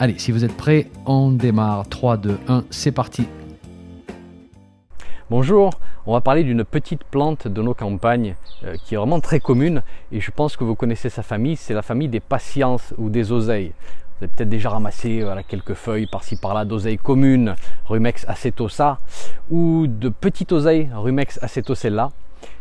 Allez, si vous êtes prêts, on démarre. 3, 2, 1, c'est parti. Bonjour, on va parler d'une petite plante de nos campagnes euh, qui est vraiment très commune et je pense que vous connaissez sa famille, c'est la famille des patiences ou des oseilles. Vous avez peut-être déjà ramassé quelques feuilles par-ci par-là d'oseilles communes, Rumex acetosa, ou de petites oseilles, Rumex acetosella.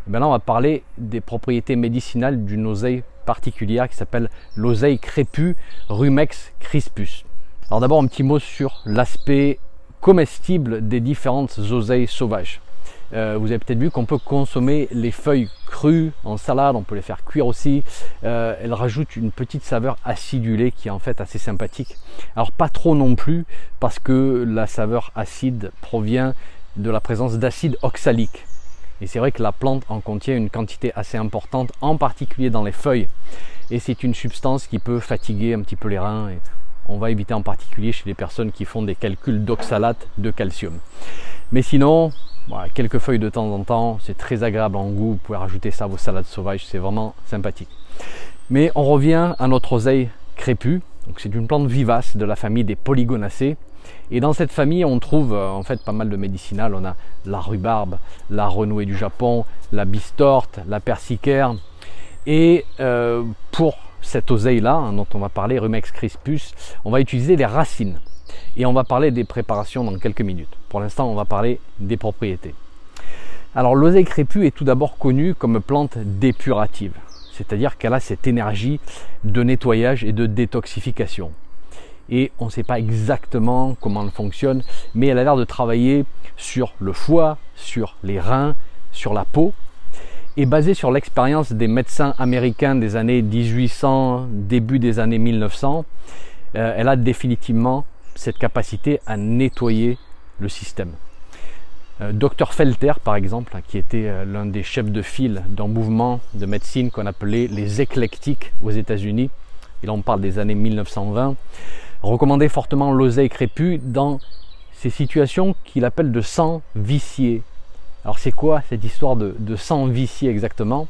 Et là, on va parler des propriétés médicinales d'une oseille particulière qui s'appelle l'oseille crépue Rumex crispus. Alors d'abord un petit mot sur l'aspect comestible des différentes oseilles sauvages. Euh, vous avez peut-être vu qu'on peut consommer les feuilles crues en salade, on peut les faire cuire aussi. Euh, elles rajoutent une petite saveur acidulée qui est en fait assez sympathique. Alors pas trop non plus parce que la saveur acide provient de la présence d'acide oxalique. Et c'est vrai que la plante en contient une quantité assez importante, en particulier dans les feuilles. Et c'est une substance qui peut fatiguer un petit peu les reins on va éviter en particulier chez les personnes qui font des calculs d'oxalate de calcium. Mais sinon, quelques feuilles de temps en temps, c'est très agréable en goût, vous pouvez rajouter ça à vos salades sauvages, c'est vraiment sympathique. Mais on revient à notre oseille crépue, c'est une plante vivace de la famille des polygonacées. Et dans cette famille, on trouve euh, en fait pas mal de médicinales. On a la rhubarbe, la renouée du Japon, la bistorte, la persicaire. Et euh, pour cette oseille-là, hein, dont on va parler, Rumex crispus, on va utiliser les racines. Et on va parler des préparations dans quelques minutes. Pour l'instant, on va parler des propriétés. Alors l'oseille crépue est tout d'abord connue comme plante dépurative, c'est-à-dire qu'elle a cette énergie de nettoyage et de détoxification. Et on ne sait pas exactement comment elle fonctionne, mais elle a l'air de travailler sur le foie, sur les reins, sur la peau, est basée sur l'expérience des médecins américains des années 1800, début des années 1900. Euh, elle a définitivement cette capacité à nettoyer le système. Euh, Dr Felter, par exemple, qui était euh, l'un des chefs de file d'un mouvement de médecine qu'on appelait les éclectiques aux États-Unis, et là on parle des années 1920, recommandait fortement l'oseille crépue dans ces situations qu'il appelle de sang vicié, alors c'est quoi cette histoire de, vicié exactement?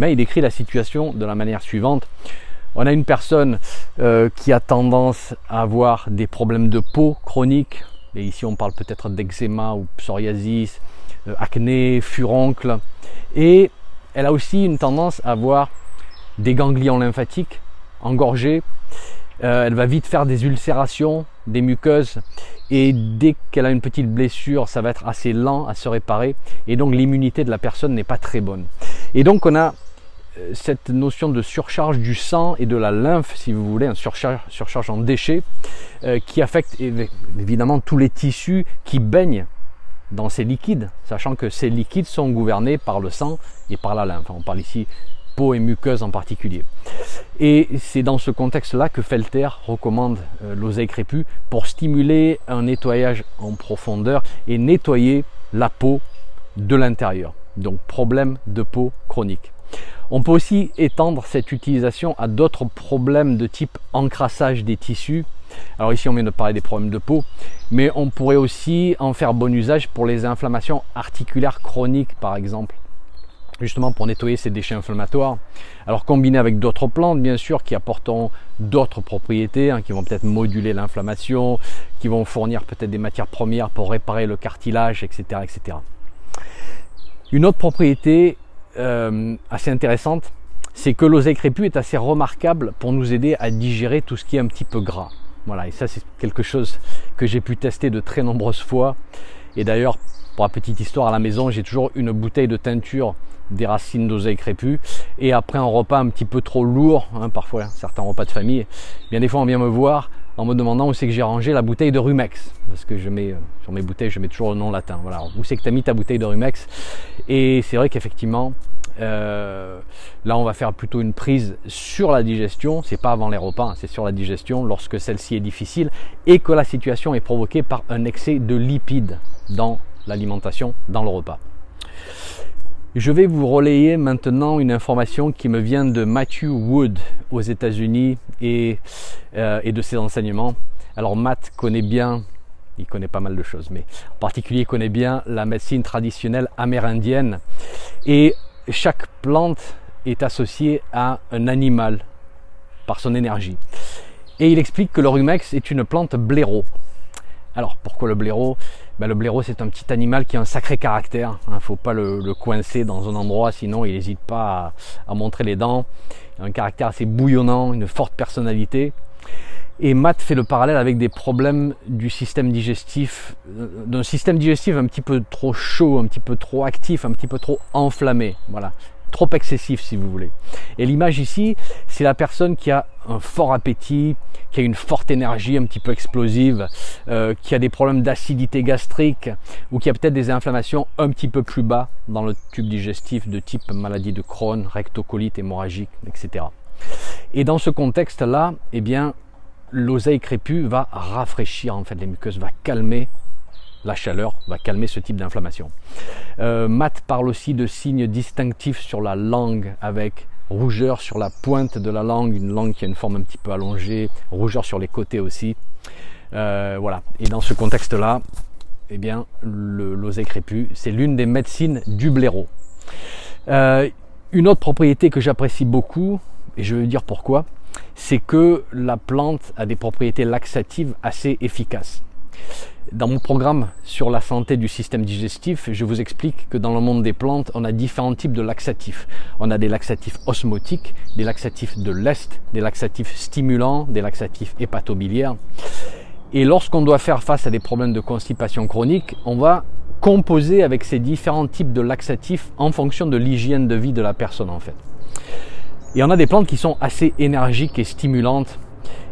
Eh Il décrit la situation de la manière suivante. On a une personne euh, qui a tendance à avoir des problèmes de peau chroniques, et ici on parle peut-être d'eczéma ou psoriasis, euh, acné, furoncle, et elle a aussi une tendance à avoir des ganglions lymphatiques engorgés, euh, elle va vite faire des ulcérations, des muqueuses, et dès qu'elle a une petite blessure, ça va être assez lent à se réparer, et donc l'immunité de la personne n'est pas très bonne. Et donc on a euh, cette notion de surcharge du sang et de la lymphe, si vous voulez, un surcharge, en déchets, euh, qui affecte évidemment tous les tissus qui baignent dans ces liquides, sachant que ces liquides sont gouvernés par le sang et par la lymphe. On parle ici peau et muqueuse en particulier. Et c'est dans ce contexte-là que Felter recommande euh, l'oseille crépue pour stimuler un nettoyage en profondeur et nettoyer la peau de l'intérieur. Donc problème de peau chronique. On peut aussi étendre cette utilisation à d'autres problèmes de type encrassage des tissus. Alors ici on vient de parler des problèmes de peau, mais on pourrait aussi en faire bon usage pour les inflammations articulaires chroniques par exemple justement pour nettoyer ces déchets inflammatoires. Alors combiné avec d'autres plantes, bien sûr, qui apporteront d'autres propriétés, hein, qui vont peut-être moduler l'inflammation, qui vont fournir peut-être des matières premières pour réparer le cartilage, etc. etc. Une autre propriété euh, assez intéressante, c'est que l'oseille crépue est assez remarquable pour nous aider à digérer tout ce qui est un petit peu gras. Voilà, et ça c'est quelque chose que j'ai pu tester de très nombreuses fois. Et d'ailleurs, pour la petite histoire, à la maison, j'ai toujours une bouteille de teinture des racines d'oseille crépue. Et après un repas un petit peu trop lourd, hein, parfois certains repas de famille, bien des fois on vient me voir en me demandant où c'est que j'ai rangé la bouteille de Rumex. Parce que je mets, euh, sur mes bouteilles, je mets toujours le nom latin. Voilà, où c'est que tu as mis ta bouteille de Rumex? Et c'est vrai qu'effectivement, Euh, là, on va faire plutôt une prise sur la digestion. C'est pas avant les repas, hein, c'est sur la digestion lorsque celle-ci est difficile et que la situation est provoquée par un excès de lipides dans l'alimentation, dans le repas. Je vais vous relayer maintenant une information qui me vient de Matthew Wood aux États-Unis et, euh, et de ses enseignements. Alors Matt connaît bien il connaît pas mal de choses, mais en particulier il connaît bien la médecine traditionnelle amérindienne. Et chaque plante est associée à un animal par son énergie. Et il explique que le rumex est une plante blaireau. Alors pourquoi le blaireau ben, Le blaireau c'est un petit animal qui a un sacré caractère. Il hein. ne faut pas le, coincer dans un endroit, sinon il n'hésite pas à, à, montrer les dents. Il a un caractère assez bouillonnant, une forte personnalité. Et Matt fait le parallèle avec des problèmes du système digestif, euh, d'un système digestif un petit peu trop chaud, un petit peu trop actif, un petit peu trop enflammé. Voilà. Trop excessif si vous voulez. Et l'image ici, c'est la personne qui a un fort appétit, qui a une forte énergie un petit peu explosive, euh, qui a des problèmes d'acidité gastrique ou qui a peut-être des inflammations un petit peu plus bas dans le tube digestif de type maladie de Crohn, rectocolite hémorragique, etc. Et dans ce contexte-là, eh bien, l'oseille crépue va rafraîchir en fait les muqueuses, va calmer la chaleur, va calmer ce type d'inflammation. Euh, Matt parle aussi de signes distinctifs sur la langue avec rougeur sur la pointe de la langue, une langue qui a une forme un petit peu allongée, rougeur sur les côtés aussi. Euh, voilà. Et dans ce contexte-là, eh bien, l'oseille crépue, c'est l'une des médecines du blaireau. Euh, une autre propriété que j'apprécie beaucoup, et je vais vous dire pourquoi, c'est que la plante a des propriétés laxatives assez efficaces. Dans mon programme sur la santé du système digestif, je vous explique que dans le monde des plantes, on a différents types de laxatifs. On a des laxatifs osmotiques, des laxatifs de l'Est, des laxatifs stimulants, des laxatifs hépatobiliaires. Et lorsqu'on doit faire face à des problèmes de constipation chronique, on va composer avec ces différents types de laxatifs en fonction de l'hygiène de vie de la personne en fait. Et on a des plantes qui sont assez énergiques et stimulantes.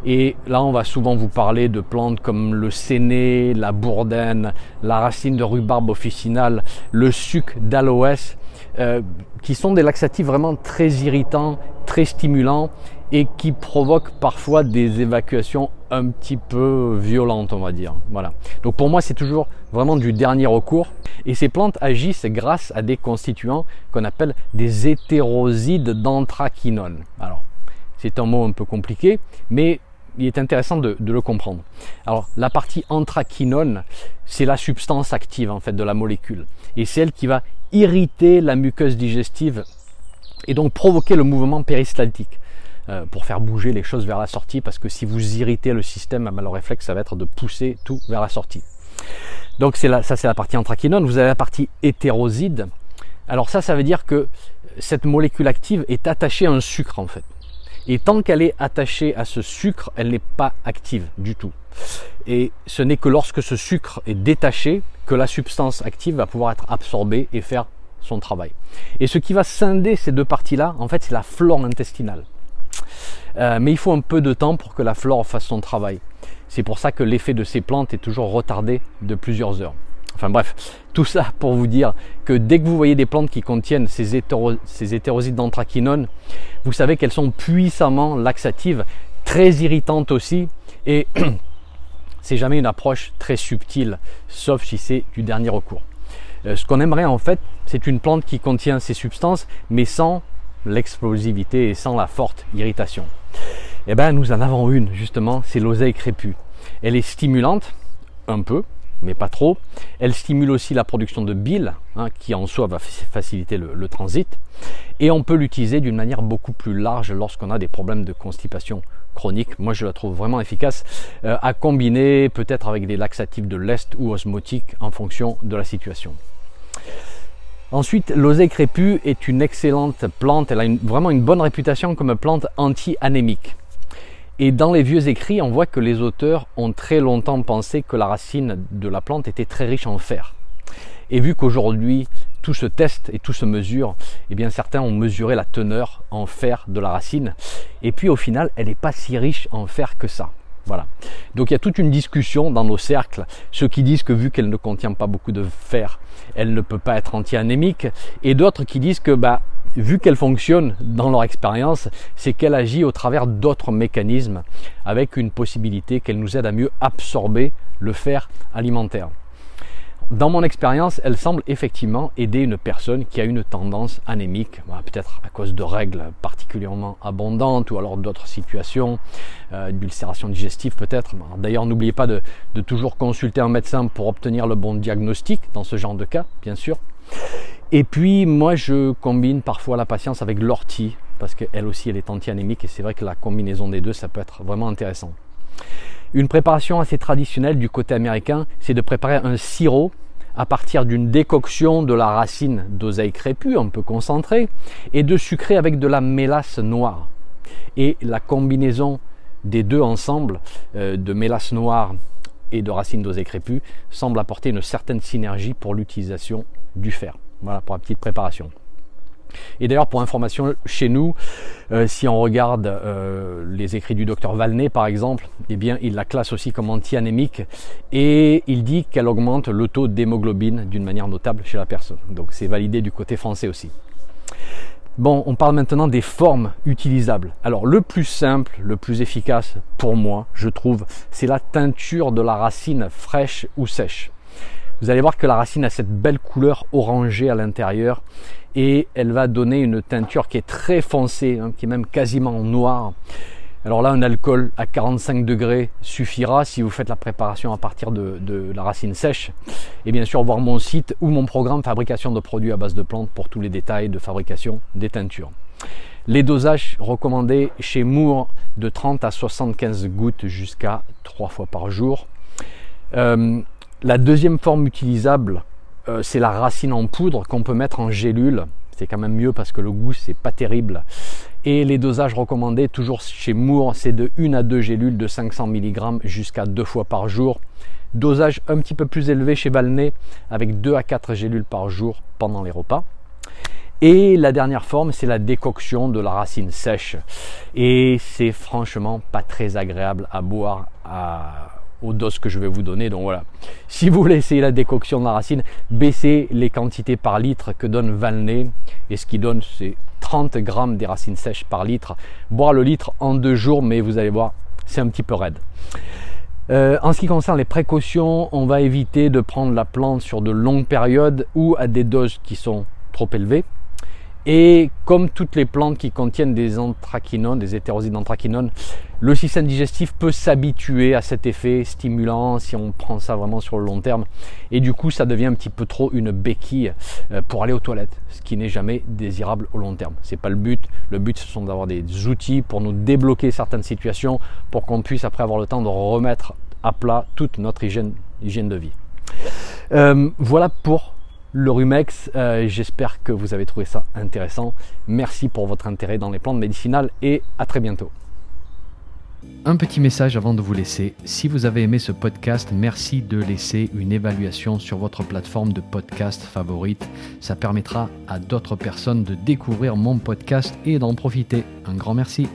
Et là, on va souvent vous parler de plantes comme le séné, la bourdaine, la racine de rhubarbe officinale, le suc d'aloès, euh, qui sont des laxatifs vraiment très irritants, très stimulants et qui provoquent parfois des évacuations un petit peu violentes, on va dire. Voilà. Donc pour moi, c'est toujours vraiment du dernier recours. Et ces plantes agissent grâce à des constituants qu'on appelle des hétérosides d'anthraquinone. Alors, c'est un mot un peu compliqué, mais il est intéressant de, le comprendre. Alors, la partie anthraquinone, c'est la substance active en fait de la molécule, et c'est elle qui va irriter la muqueuse digestive et donc provoquer le mouvement péristaltique euh, pour faire bouger les choses vers la sortie, parce que si vous irritez le système, le réflexe, ça va être de pousser tout vers la sortie. Donc c'est ça c'est la partie anthraquinone. Vous avez la partie hétéroside. Alors ça, ça veut dire que cette molécule active est attachée à un sucre en fait. Et tant qu'elle est attachée à ce sucre, elle n'est pas active du tout. Et ce n'est que lorsque ce sucre est détaché que la substance active va pouvoir être absorbée et faire son travail. Et ce qui va scinder ces deux parties-là, en fait, c'est la flore intestinale. Euh, mais il faut un peu de temps pour que la flore fasse son travail. C'est pour ça que l'effet de ces plantes est toujours retardé de plusieurs heures. Enfin bref, tout ça pour vous dire que dès que vous voyez des plantes qui contiennent ces, hétérosides d'anthraquinone, vous savez qu'elles sont puissamment laxatives, très irritantes aussi, et c'est jamais une approche très subtile, sauf si c'est du dernier recours. Euh, ce qu'on aimerait en fait, c'est une plante qui contient ces substances, mais sans l'explosivité et sans la forte irritation. Eh bien, nous en avons une, justement, c'est l'oseille crépue. Elle est stimulante, un peu, mais pas trop. Elle stimule aussi la production de bile, hein, qui en soi va faciliter le, transit. Et on peut l'utiliser d'une manière beaucoup plus large lorsqu'on a des problèmes de constipation chronique. Moi, je la trouve vraiment efficace euh, à combiner peut-être avec des laxatifs de l'Est ou osmotiques en fonction de la situation. Ensuite, l'oseille crépue est une excellente plante. Elle a vraiment une bonne réputation comme plante anti-anémique. Et dans les vieux écrits, on voit que les auteurs ont très longtemps pensé que la racine de la plante était très riche en fer. Et vu qu'aujourd'hui tout se teste et tout se mesure, eh bien certains ont mesuré la teneur en fer de la racine. Et puis au final, elle n'est pas si riche en fer que ça. Voilà. Donc il y a toute une discussion dans nos cercles, ceux qui disent que vu qu'elle ne contient pas beaucoup de fer, elle ne peut pas être anti-anémique, et d'autres qui disent que bah, vu qu'elle fonctionne dans leur expérience, c'est qu'elle agit au travers d'autres mécanismes avec une possibilité qu'elle nous aide à mieux absorber le fer alimentaire. Dans mon expérience, elle semble effectivement aider une personne qui a une tendance anémique, peut-être à cause de règles particulièrement abondantes ou alors d'autres situations, euh, d'ulcération digestive peut-être. D'ailleurs, n'oubliez pas de toujours consulter un médecin pour obtenir le bon diagnostic dans ce genre de cas, bien sûr. Et puis, moi, je combine parfois la patience avec l'ortie, parce qu'elle aussi, elle est anti-anémique, et c'est vrai que la combinaison des deux, ça peut être vraiment intéressant. Une préparation assez traditionnelle du côté américain, c'est de préparer un sirop à partir d'une décoction de la racine d'oseille crépue, un peu concentrée, et de sucrer avec de la mélasse noire. Et la combinaison des deux ensemble, euh, de mélasse noire et de racine d'oseille crépue, semble apporter une certaine synergie pour l'utilisation du fer. Voilà pour la petite préparation. Et d'ailleurs, pour information, chez nous, euh, si on regarde euh, les écrits du docteur Valnet, par exemple, eh bien, il la classe aussi comme anti-anémique et il dit qu'elle augmente le taux d'hémoglobine d'une manière notable chez la personne. Donc, c'est validé du côté français aussi. Bon, on parle maintenant des formes utilisables. Alors, le plus simple, le plus efficace pour moi, je trouve, c'est la teinture de la racine fraîche ou sèche. Vous allez voir que la racine a cette belle couleur orangée à l'intérieur et elle va donner une teinture qui est très foncée, hein, qui est même quasiment noire. Alors là, un alcool à 45 degrés suffira si vous faites la préparation à partir de, la racine sèche. Et bien sûr, voir mon site ou mon programme fabrication de produits à base de plantes pour tous les détails de fabrication des teintures. Les dosages recommandés chez Moore de 30 à 75 gouttes jusqu'à 3 fois par jour. Euh, la deuxième forme utilisable, euh, c'est la racine en poudre qu'on peut mettre en gélule. C'est quand même mieux parce que le goût, c'est pas terrible. Et les dosages recommandés, toujours chez Moore, c'est de 1 à 2 gélules de 500 mg jusqu'à 2 fois par jour. Dosage un petit peu plus élevé chez Valnet, avec 2 à 4 gélules par jour pendant les repas. Et la dernière forme, c'est la décoction de la racine sèche. Et c'est franchement pas très agréable à boire à, aux doses que je vais vous donner. Donc voilà, si vous voulez essayer la décoction de la racine, baissez les quantités par litre que donne Valnet. Et ce qui donne, c'est 30 grammes des racines sèches par litre. Boire le litre en deux jours, mais vous allez voir, c'est un petit peu raide. Euh, en ce qui concerne les précautions, on va éviter de prendre la plante sur de longues périodes ou à des doses qui sont trop élevées. Et comme toutes les plantes qui contiennent des anthracinones, des hétérosides d'anthrachinone, le système digestif peut s'habituer à cet effet stimulant si on prend ça vraiment sur le long terme. Et du coup, ça devient un petit peu trop une béquille euh, pour aller aux toilettes, ce qui n'est jamais désirable au long terme. C'est pas le but. Le but, ce sont d'avoir des outils pour nous débloquer certaines situations, pour qu'on puisse après avoir le temps de remettre à plat toute notre hygiène, hygiène de vie. Euh, voilà pour le Rumex. Euh, j'espère que vous avez trouvé ça intéressant. Merci pour votre intérêt dans les plantes médicinales et à très bientôt. Un petit message avant de vous laisser. Si vous avez aimé ce podcast, merci de laisser une évaluation sur votre plateforme de podcast favorite. Ça permettra à d'autres personnes de découvrir mon podcast et d'en profiter. Un grand merci.